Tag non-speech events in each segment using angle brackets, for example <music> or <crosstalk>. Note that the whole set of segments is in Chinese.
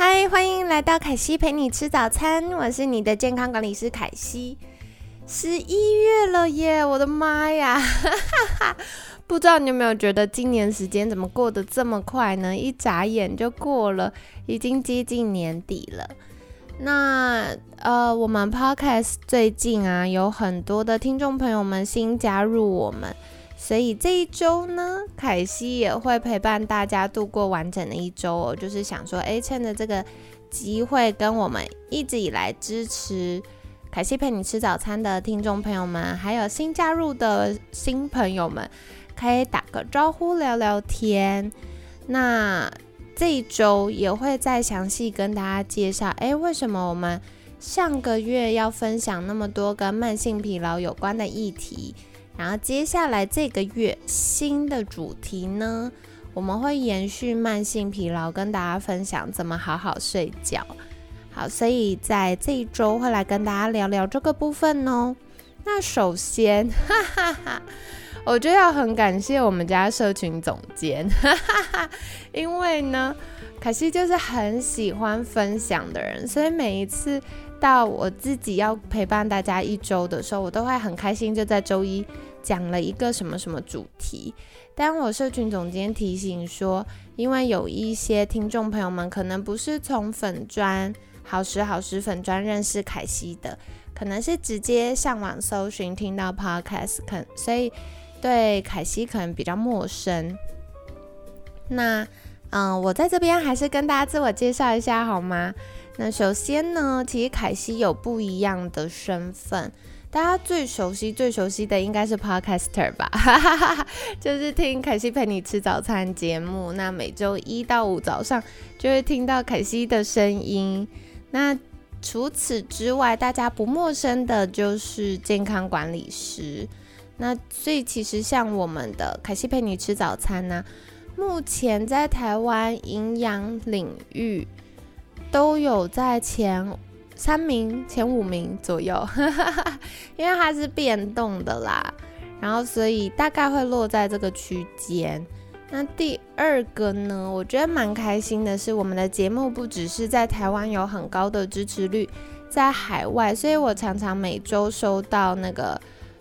嗨，欢迎来到凯西陪你吃早餐，我是你的健康管理师凯西。十一月了耶，我的妈呀！<laughs> 哈哈哈不知道你有没有觉得今年时间怎么过得这么快呢？一眨眼就过了，已经接近年底了。那呃，我们 Podcast 最近啊，有很多的听众朋友们新加入我们。所以这一周呢，凯西也会陪伴大家度过完整的一周哦。就是想说，哎，趁着这个机会，跟我们一直以来支持凯西陪你吃早餐的听众朋友们，还有新加入的新朋友们，可以打个招呼，聊聊天。那这一周也会再详细跟大家介绍，哎，为什么我们上个月要分享那么多跟慢性疲劳有关的议题？然后接下来这个月新的主题呢，我们会延续慢性疲劳，跟大家分享怎么好好睡觉。好，所以在这一周会来跟大家聊聊这个部分哦。那首先，<laughs> 哈哈哈，我就要很感谢我们家社群总监，哈哈哈，因为呢，可惜就是很喜欢分享的人，所以每一次到我自己要陪伴大家一周的时候，我都会很开心，就在周一。讲了一个什么什么主题，但我社群总监提醒说，因为有一些听众朋友们可能不是从粉砖好时好时粉砖认识凯西的，可能是直接上网搜寻听到 podcast，可所以对凯西可能比较陌生。那嗯，我在这边还是跟大家自我介绍一下好吗？那首先呢，其实凯西有不一样的身份。大家最熟悉、最熟悉的应该是 Podcaster 吧，<laughs> 就是听凯西陪你吃早餐节目。那每周一到五早上就会听到凯西的声音。那除此之外，大家不陌生的就是健康管理师。那所以其实像我们的凯西陪你吃早餐呢，目前在台湾营养领域都有在前。三名前五名左右，<laughs> 因为它是变动的啦，然后所以大概会落在这个区间。那第二个呢，我觉得蛮开心的是，我们的节目不只是在台湾有很高的支持率，在海外，所以我常常每周收到那个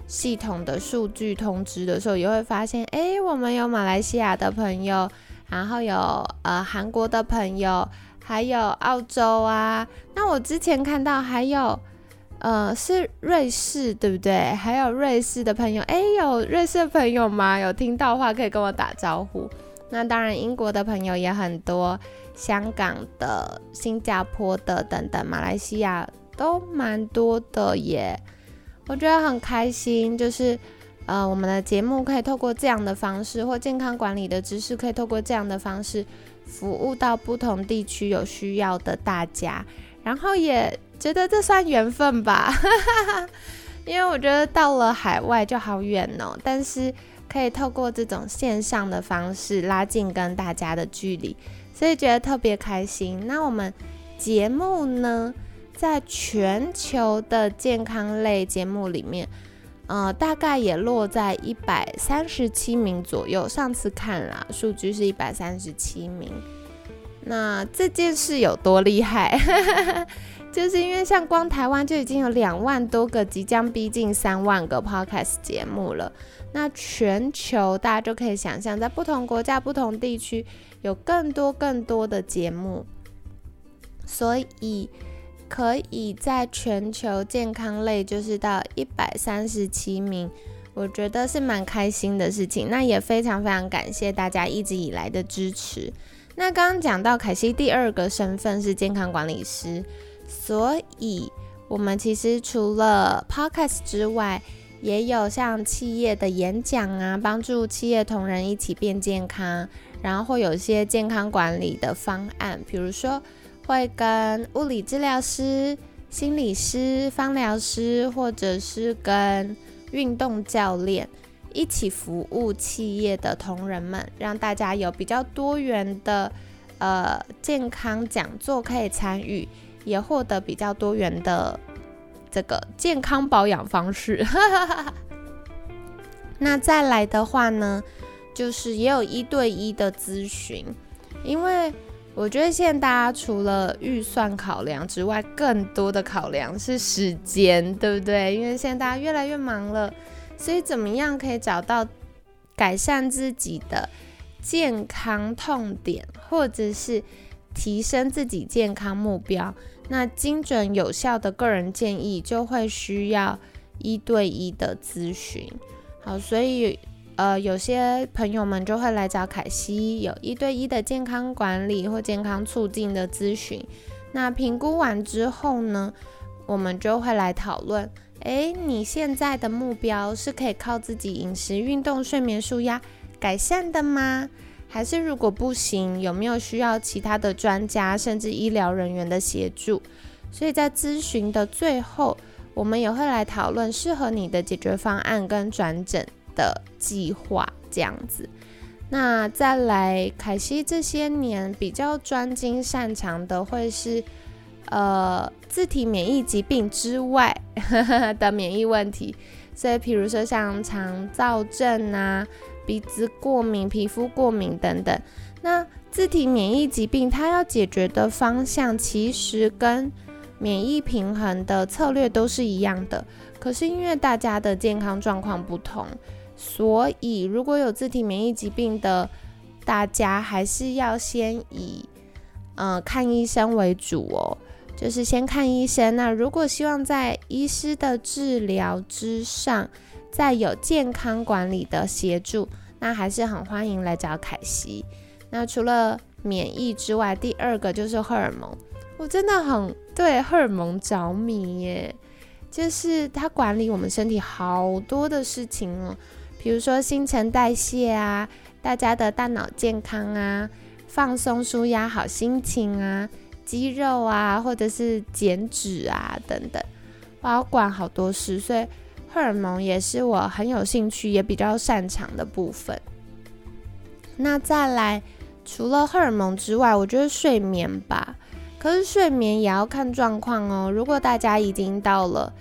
系统的数据通知的时候，也会发现，哎，我们有马来西亚的朋友，然后有呃韩国的朋友。还有澳洲啊，那我之前看到还有，呃，是瑞士，对不对？还有瑞士的朋友，哎，有瑞士的朋友吗？有听到话可以跟我打招呼。那当然，英国的朋友也很多，香港的、新加坡的等等，马来西亚都蛮多的耶。我觉得很开心，就是呃，我们的节目可以透过这样的方式，或健康管理的知识可以透过这样的方式。服务到不同地区有需要的大家，然后也觉得这算缘分吧，<laughs> 因为我觉得到了海外就好远哦，但是可以透过这种线上的方式拉近跟大家的距离，所以觉得特别开心。那我们节目呢，在全球的健康类节目里面。呃，大概也落在一百三十七名左右。上次看啦，数据是一百三十七名。那这件事有多厉害？<laughs> 就是因为像光台湾就已经有两万多个，即将逼近三万个 podcast 节目了。那全球大家就可以想象，在不同国家、不同地区有更多更多的节目，所以。可以在全球健康类就是到一百三十七名，我觉得是蛮开心的事情。那也非常非常感谢大家一直以来的支持。那刚刚讲到凯西第二个身份是健康管理师，所以我们其实除了 podcast 之外，也有像企业的演讲啊，帮助企业同仁一起变健康，然后会有一些健康管理的方案，比如说。会跟物理治疗师、心理师、芳疗师，或者是跟运动教练一起服务企业的同仁们，让大家有比较多元的呃健康讲座可以参与，也获得比较多元的这个健康保养方式。<laughs> 那再来的话呢，就是也有一对一的咨询，因为我觉得现在大家除了预算考量之外，更多的考量是时间，对不对？因为现在大家越来越忙了，所以怎么样可以找到改善自己的健康痛点，或者是提升自己健康目标，那精准有效的个人建议就会需要一对一的咨询。好，所以呃，有些朋友们就会来找凯西，有一对一的健康管理或健康促进的咨询。那评估完之后呢，我们就会来讨论，诶，你现在的目标是可以靠自己饮食、运动、睡眠、舒压改善的吗？还是如果不行，有没有需要其他的专家甚至医疗人员的协助？所以在咨询的最后。我们也会来讨论适合你的解决方案跟转诊的计划，这样子。那再来，凯西这些年比较专精擅长的会是，呃，自体免疫疾病之外 <laughs> 的免疫问题。所以，比如说像肠燥症啊、鼻子过敏、皮肤过敏等等。那自体免疫疾病它要解决的方向，其实跟免疫平衡的策略都是一样的，可是因为大家的健康状况不同，所以如果有自体免疫疾病的，大家还是要先以嗯看医生为主哦，就是先看医生。那如果希望在医师的治疗之上，再有健康管理的协助，那还是很欢迎来找凯西。那除了免疫之外，第二个就是荷尔蒙。我真的很对荷尔蒙着迷耶，就是它管理我们身体好多的事情哦，比如说新陈代谢啊，大家的大脑健康啊，放松舒压好心情啊，肌肉啊，或者是减脂啊等等，我管好多事，所以荷尔蒙也是我很有兴趣也比较擅长的部分。那再来，除了荷尔蒙之外，我觉得睡眠吧。可是睡眠也要看状况哦。如果大家已经到了，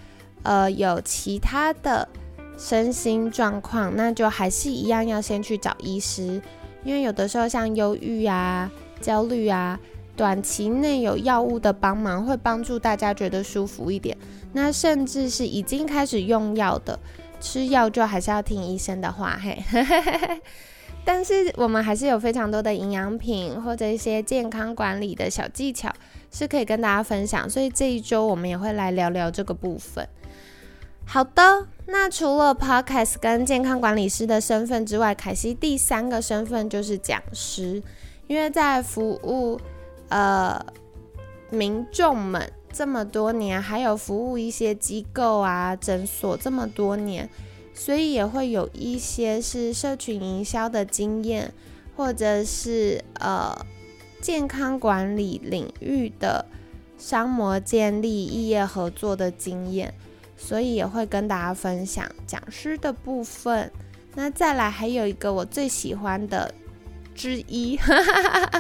呃，有其他的身心状况，那就还是一样要先去找医师，因为有的时候像忧郁啊、焦虑啊，短期内有药物的帮忙会帮助大家觉得舒服一点。那甚至是已经开始用药的，吃药就还是要听医生的话，嘿。<laughs> 但是我们还是有非常多的营养品或者一些健康管理的小技巧是可以跟大家分享，所以这一周我们也会来聊聊这个部分。好的，那除了 podcast 跟健康管理师的身份之外，凯西第三个身份就是讲师，因为在服务呃民众们这么多年，还有服务一些机构啊诊所这么多年。所以也会有一些是社群营销的经验，或者是呃健康管理领域的商模建立、异业合作的经验，所以也会跟大家分享讲师的部分。那再来还有一个我最喜欢的之一，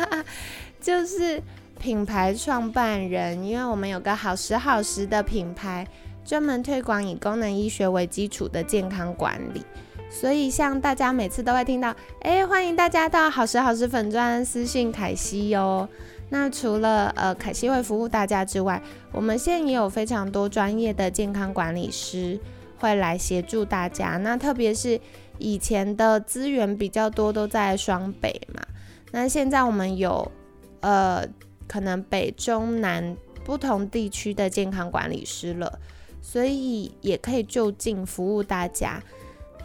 <laughs> 就是品牌创办人，因为我们有个好时好时的品牌。专门推广以功能医学为基础的健康管理，所以像大家每次都会听到，哎，欢迎大家到好时好时粉专私信凯西哟。那除了呃凯西会服务大家之外，我们现在也有非常多专业的健康管理师会来协助大家。那特别是以前的资源比较多都在双北嘛，那现在我们有呃可能北中南不同地区的健康管理师了。所以也可以就近服务大家。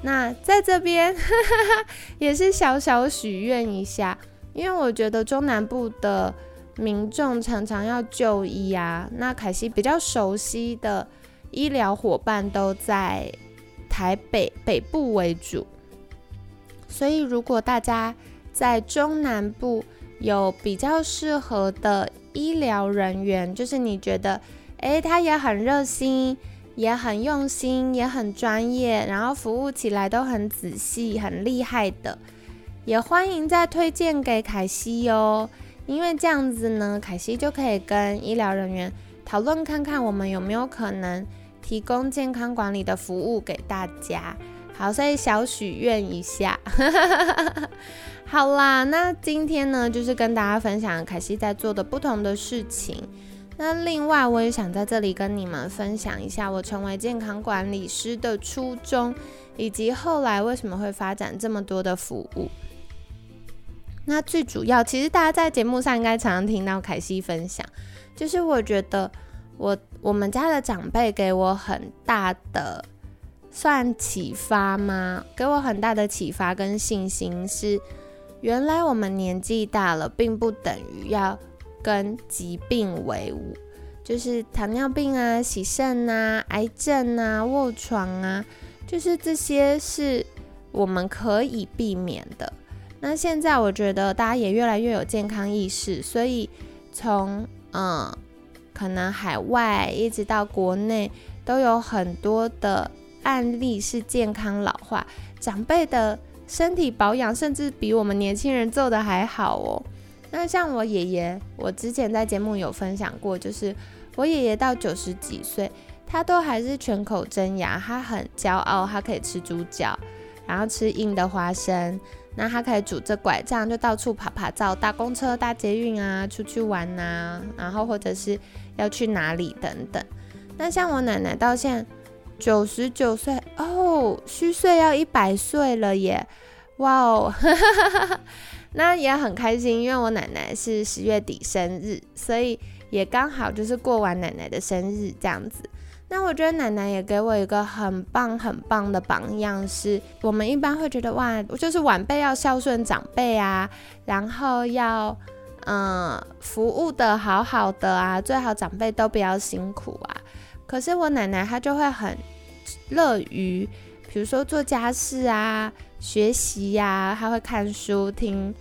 那在这边 <laughs> 也是小小许愿一下，因为我觉得中南部的民众常常要就医啊。那凯西比较熟悉的医疗伙伴都在台北北部为主，所以如果大家在中南部有比较适合的医疗人员，就是你觉得，诶，他也很热心，也很用心，也很专业，然后服务起来都很仔细、很厉害的，也欢迎再推荐给凯西哟。因为这样子呢，凯西就可以跟医疗人员讨论看看，我们有没有可能提供健康管理的服务给大家。好，所以小许愿一下。<laughs> 好啦，那今天呢，就是跟大家分享凯西在做的不同的事情。那另外，我也想在这里跟你们分享一下我成为健康管理师的初衷，以及后来为什么会发展这么多的服务。那最主要，其实大家在节目上应该常常听到凯西分享，就是我觉得我我们家的长辈给我很大的算启发吗？给我很大的启发跟信心是。原来我们年纪大了，并不等于要跟疾病为伍，就是糖尿病啊、洗肾啊、癌症啊、卧床啊，就是这些是我们可以避免的。那现在我觉得大家也越来越有健康意识，所以从嗯，可能海外一直到国内，都有很多的案例是健康老化长辈的。身体保养甚至比我们年轻人做的还好哦。那像我爷爷，我之前在节目有分享过，就是我爷爷到九十几岁，他都还是全口真牙，他很骄傲，他可以吃猪脚，然后吃硬的花生，那他可以拄着拐杖就到处爬爬照，搭公车、搭捷运啊，出去玩呐，然后或者是要去哪里等等。那像我奶奶到现在。九十九岁哦，虚岁要一百岁了耶！哇哦，<laughs> 那也很开心，因为我奶奶是十月底生日，所以也刚好就是过完奶奶的生日这样子。那我觉得奶奶也给我一个很棒很棒的榜样，是我们一般会觉得哇，就是晚辈要孝顺长辈啊，然后要嗯服务的好好的啊，最好长辈都不要辛苦啊。可是我奶奶她就会很乐于，比如说做家事啊、学习呀，她会看书、听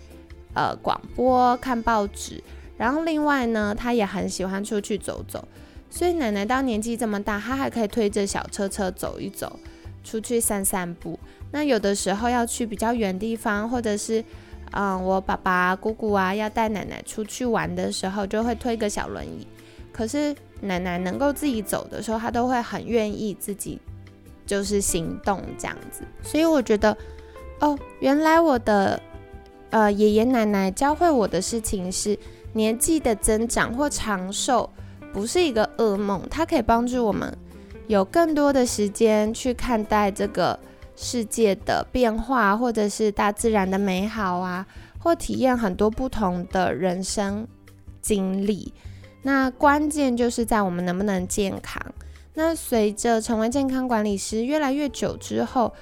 呃广播、看报纸。然后另外呢，她也很喜欢出去走走。所以奶奶到年纪这么大，她还可以推着小车车走一走，出去散散步。那有的时候要去比较远地方，或者是嗯我爸爸、姑姑啊要带奶奶出去玩的时候，就会推个小轮椅。可是奶奶能够自己走的时候，她都会很愿意自己就是行动这样子。所以我觉得，哦，原来我的呃爷爷奶奶教会我的事情是，年纪的增长或长寿不是一个噩梦，它可以帮助我们有更多的时间去看待这个世界的变化，或者是大自然的美好啊，或体验很多不同的人生经历。那关键就是在我们能不能健康。那随着成为健康管理师越来越久之后，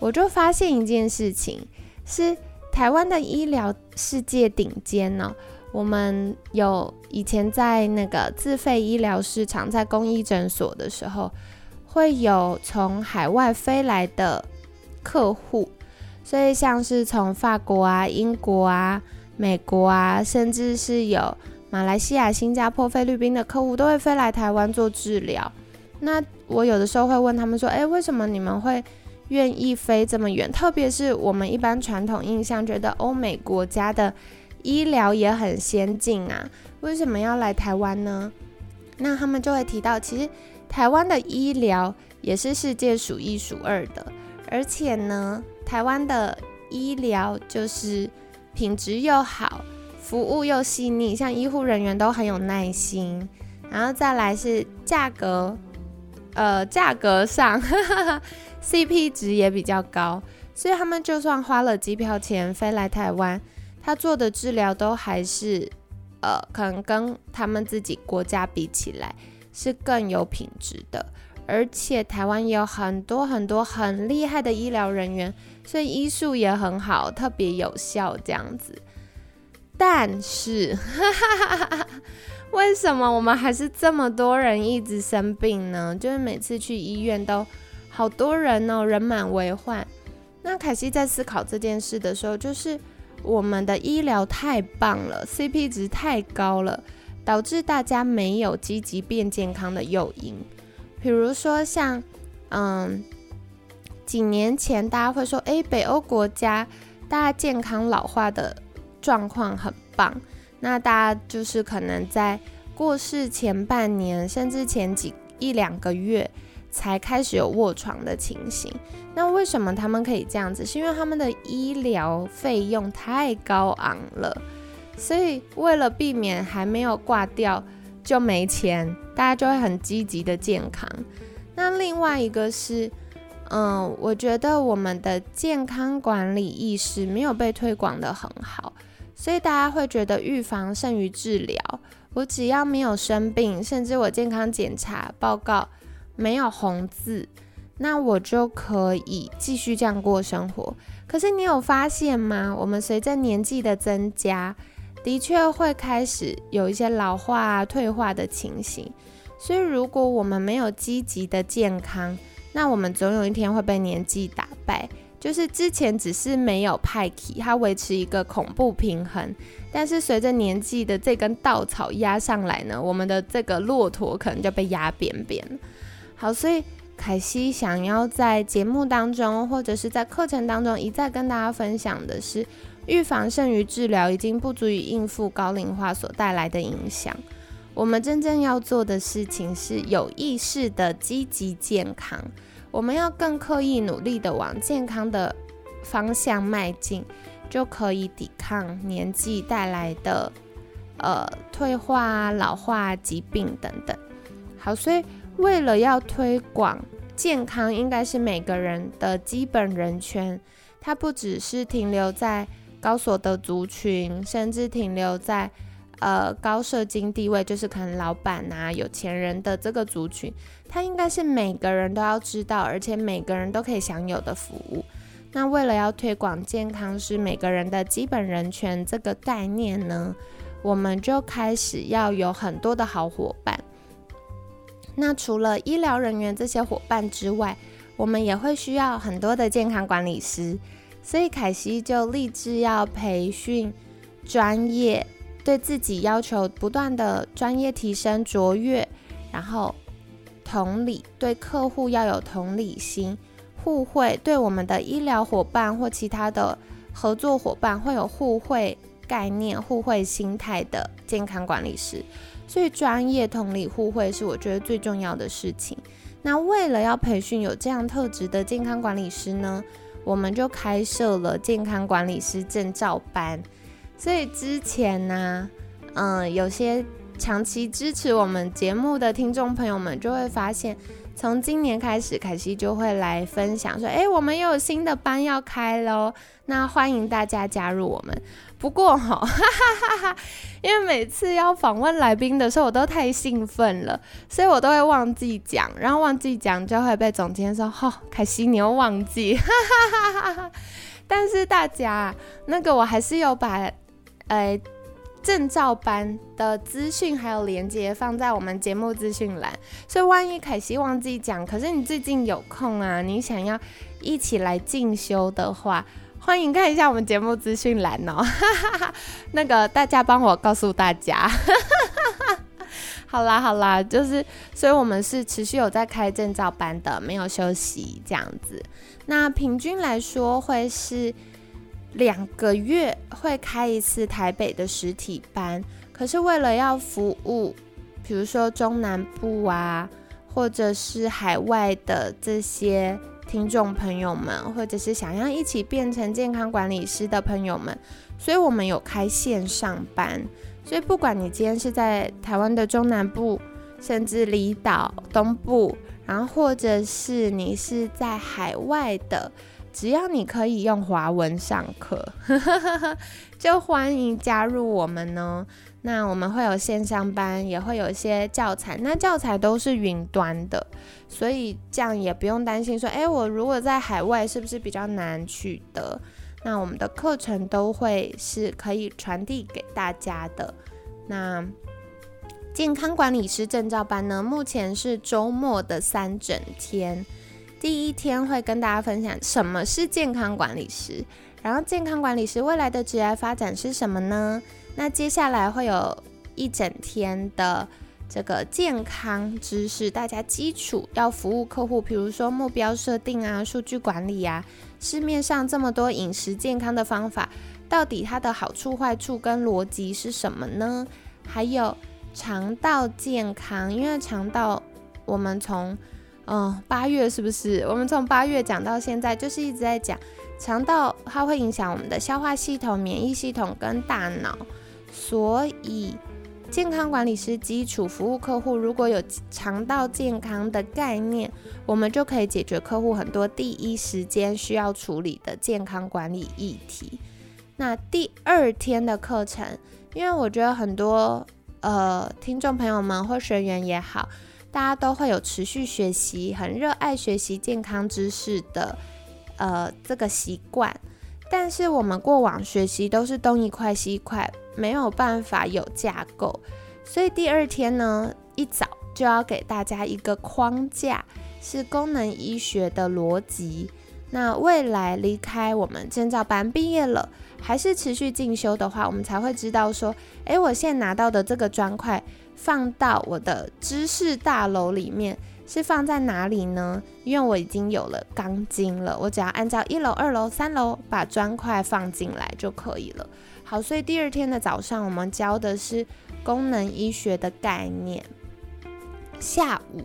我就发现一件事情，是台湾的医疗世界顶尖呢。我们有以前在那个自费医疗市场，在公益诊所的时候，会有从海外飞来的客户，所以像是从法国啊、英国啊、美国啊，甚至是有。马来西亚、新加坡、菲律宾的客户都会飞来台湾做治疗。那我有的时候会问他们说：“诶，为什么你们会愿意飞这么远？特别是我们一般传统印象觉得欧美国家的医疗也很先进啊，为什么要来台湾呢？”那他们就会提到，其实台湾的医疗也是世界数一数二的，而且呢，台湾的医疗就是品质又好。服务又细腻，像医护人员都很有耐心，然后再来是价格，呃，价格上，CP 值也比较高，所以他们就算花了机票钱飞来台湾，他做的治疗都还是，呃，可能跟他们自己国家比起来是更有品质的，而且台湾也有很多很多很厉害的医疗人员，所以医术也很好，特别有效这样子。但是，<laughs> 为什么我们还是这么多人一直生病呢？就是每次去医院都好多人哦，人满为患。那凯西在思考这件事的时候，就是我们的医疗太棒了，CP 值太高了，导致大家没有积极变健康的诱因。比如说像，嗯，几年前大家会说，诶，北欧国家大家健康老化的状况很棒，那大家就是可能在过世前半年，甚至前几一两个月。才开始有卧床的情形，那为什么他们可以这样子？是因为他们的医疗费用太高昂了，所以为了避免还没有挂掉就没钱，大家就会很积极的健康。那另外一个是，嗯，我觉得我们的健康管理意识没有被推广的很好，所以大家会觉得预防胜于治疗。我只要没有生病，甚至我健康检查报告。没有红字，那我就可以继续这样过生活。可是你有发现吗？我们随着年纪的增加，的确会开始有一些老化、退化的情形。所以，如果我们没有积极的健康，那我们总有一天会被年纪打败。就是之前只是没有派气，它维持一个恐怖平衡，但是随着年纪的这根稻草压上来呢，我们的这个骆驼可能就被压扁扁了。好，所以凯西想要在节目当中，或者是在课程当中一再跟大家分享的是，预防胜于治疗已经不足以应付高龄化所带来的影响。我们真正要做的事情是有意识的积极健康，我们要更刻意努力的往健康的方向迈进，就可以抵抗年纪带来的呃退化、老化、疾病等等。好，所以。为了要推广健康，应该是每个人的基本人权。它不只是停留在高所得族群，甚至停留在呃高社经地位，就是可能老板啊、有钱人的这个族群。它应该是每个人都要知道，而且每个人都可以享有的服务。那为了要推广健康是每个人的基本人权这个概念呢，我们就开始要有很多的好伙伴。那除了医疗人员这些伙伴之外，我们也会需要很多的健康管理师，所以凯西就立志要培训专业，对自己要求不断的专业提升卓越，然后同理对客户要有同理心，互惠对我们的医疗伙伴或其他的合作伙伴会有互惠概念、互惠心态的健康管理师。所以，专业同理互惠是我觉得最重要的事情。那为了要培训有这样特质的健康管理师呢，我们就开设了健康管理师证照班。所以之前呢，嗯，有些长期支持我们节目的听众朋友们就会发现。从今年开始，凯西就会来分享说：“哎，我们又有新的班要开喽，那欢迎大家加入我们。”不过哈，<laughs> 哈哈哈，因为每次要访问来宾的时候，我都太兴奋了，所以我都会忘记讲，然后忘记讲就会被总监说：“哈，凯西你又忘记。<laughs> ”哈哈哈哈哈。但是大家，那个我还是有把，呃。证照班的资讯还有连接放在我们节目资讯栏，所以万一凯西忘记讲，可是你最近有空啊，你想要一起来进修的话，欢迎看一下我们节目资讯栏哦。<laughs> 那个大家帮我告诉大家，<laughs> 好啦好啦，就是，所以我们是持续有在开证照班的，没有休息这样子。那平均来说会是。两个月会开一次台北的实体班，可是为了要服务，比如说中南部啊，或者是海外的这些听众朋友们，或者是想要一起变成健康管理师的朋友们，所以我们有开线上班。所以不管你今天是在台湾的中南部，甚至离岛东部，然后或者是你是在海外的。只要你可以用华文上课，<laughs> 就欢迎加入我们呢。那我们会有线上班，也会有一些教材。那教材都是云端的，所以这样也不用担心说，哎，我如果在海外是不是比较难取得？那我们的课程都会是可以传递给大家的。那健康管理师证照班呢，目前是周末的三整天。第一天会跟大家分享什么是健康管理师，然后健康管理师未来的职业发展是什么呢？那接下来会有一整天的这个健康知识，大家基础要服务客户，比如说目标设定啊、数据管理呀，市面上这么多饮食健康的方法，到底它的好处、坏处跟逻辑是什么呢？还有肠道健康，因为肠道我们从嗯，八月是不是？我们从八月讲到现在，就是一直在讲肠道，它会影响我们的消化系统、免疫系统跟大脑。所以，健康管理师基础服务客户，如果有肠道健康的概念，我们就可以解决客户很多第一时间需要处理的健康管理议题。那第二天的课程，因为我觉得很多呃听众朋友们或学员也好。大家都会有持续学习，很热爱学习健康知识的，呃，这个习惯。但是我们过往学习都是东一块西一块，没有办法有架构。所以第二天呢，一早就要给大家一个框架，是功能医学的逻辑。那未来离开我们建造班毕业了，还是持续进修的话，我们才会知道说，诶，我现在拿到的这个砖块。放到我的知识大楼里面是放在哪里呢？因为我已经有了钢筋了，我只要按照一楼、二楼、三楼把砖块放进来就可以了。好，所以第二天的早上我们教的是功能医学的概念。下午，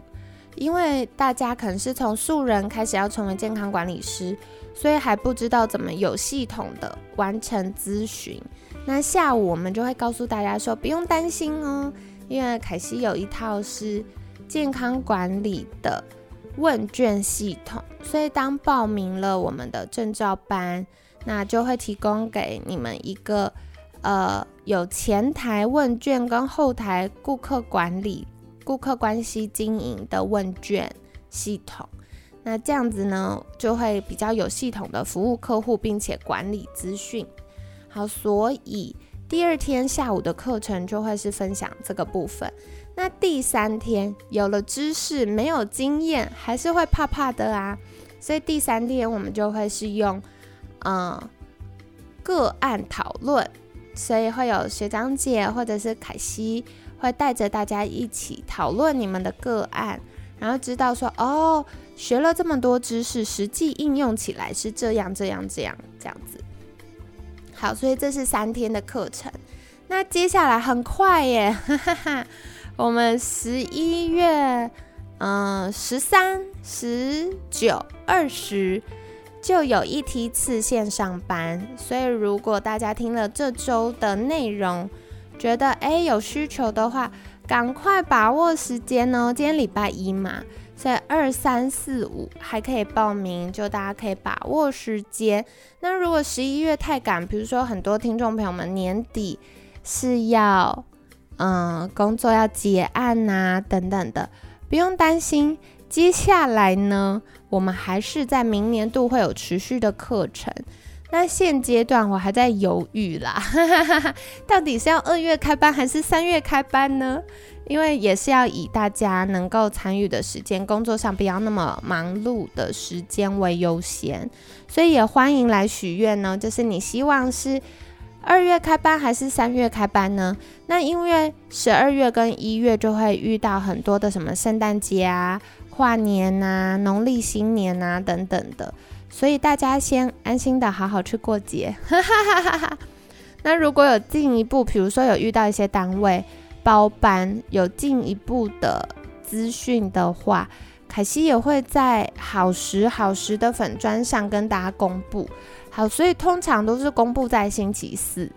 因为大家可能是从素人开始要成为健康管理师，所以还不知道怎么有系统的完成咨询。那下午我们就会告诉大家说，不用担心哦。因为凯西有一套是健康管理的问卷系统，所以当报名了我们的证照班，那就会提供给你们一个呃有前台问卷跟后台顾客管理、顾客关系经营的问卷系统。那这样子呢，就会比较有系统的服务客户，并且管理资讯。好，所以。第二天下午的课程就会是分享这个部分。那第三天有了知识，没有经验，还是会怕怕的啊。所以第三天我们就会是用，嗯，个案讨论。所以会有学长姐或者是凯西会带着大家一起讨论你们的个案，然后知道说，哦，学了这么多知识，实际应用起来是这样这样这样这样子。好，所以这是三天的课程。那接下来很快耶，哈哈哈，我们十一月嗯十三、十九、二十就有一梯次线上班。所以如果大家听了这周的内容，觉得哎有需求的话，赶快把握时间哦。今天礼拜一嘛。在二三四五还可以报名，就大家可以把握时间。那如果十一月太赶，比如说很多听众朋友们年底是要嗯工作要结案呐等等的，不用担心。接下来呢，我们还是在明年度会有持续的课程。那现阶段我还在犹豫啦，哈哈哈哈到底是要二月开班还是三月开班呢？因为也是要以大家能够参与的时间，工作上不要那么忙碌的时间为优先，所以也欢迎来许愿呢。就是你希望是二月开班还是三月开班呢？那因为十二月跟一月就会遇到很多的什么圣诞节啊、跨年呐、农历新年呐等等的，所以大家先安心的好好去过节。<laughs> 那如果有进一步，比如说有遇到一些单位。包班有进一步的资讯的话，凯西也会在好时好时的粉砖上跟大家公布。好，所以通常都是公布在星期四，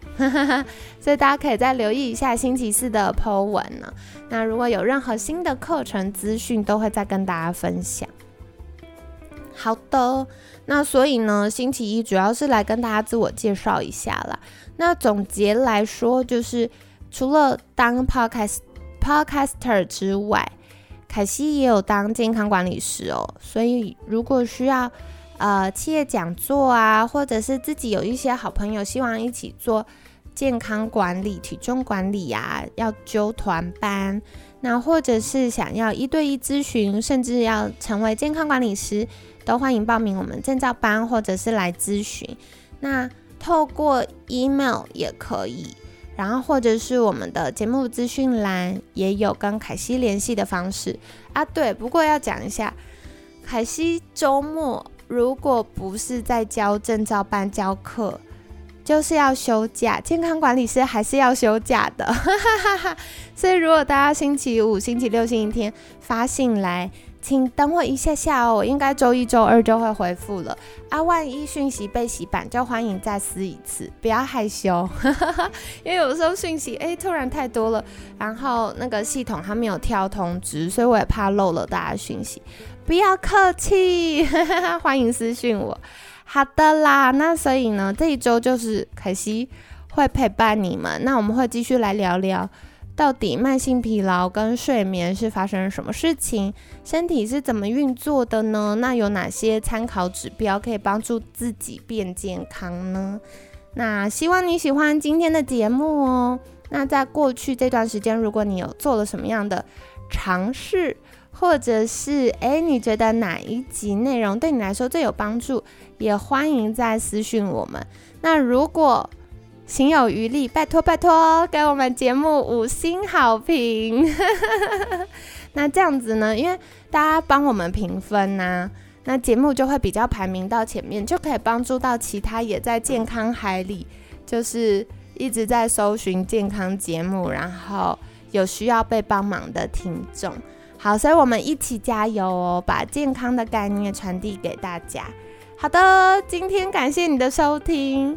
<laughs> 所以大家可以再留意一下星期四的 po 文呢。那如果有任何新的课程资讯，都会再跟大家分享。好的，那所以呢，星期一主要是来跟大家自我介绍一下啦。那总结来说就是。除了当 podcast podcaster 之外，凯西也有当健康管理师哦。所以如果需要呃企业讲座啊，或者是自己有一些好朋友希望一起做健康管理、体重管理呀，要揪团班，那或者是想要一对一咨询，甚至要成为健康管理师，都欢迎报名我们证照班，或者是来咨询。那透过 email 也可以，然后或者是我们的节目资讯栏也有跟凯西联系的方式啊。对，不过要讲一下，凯西周末如果不是在教证照班教课。就是要休假，健康管理师还是要休假的，哈哈哈哈所以如果大家星期五、星期六、星期天发信来，请等我一下下哦，我应该周一周二就会回复了啊。万一讯息被洗版，就欢迎再撕一次，不要害羞，<laughs> 因为有时候讯息哎突然太多了，然后那个系统它没有跳通知，所以我也怕漏了大家讯息，不要客气，<laughs> 欢迎私讯我。好的啦，那所以呢，这一周就是可惜会陪伴你们。那我们会继续来聊聊，到底慢性疲劳跟睡眠是发生了什么事情，身体是怎么运作的呢？那有哪些参考指标可以帮助自己变健康呢？那希望你喜欢今天的节目哦。那在过去这段时间，如果你有做了什么样的尝试，或者是诶，你觉得哪一集内容对你来说最有帮助？也欢迎在私讯我们。那如果心有余力，拜托拜托，给我们节目五星好评。<laughs> 那这样子呢，因为大家帮我们评分呐，那节目就会比较排名到前面，就可以帮助到其他也在健康海里，就是一直在搜寻健康节目，然后有需要被帮忙的听众。好，所以我们一起加油哦，把健康的概念传递给大家。好的，今天感谢你的收听，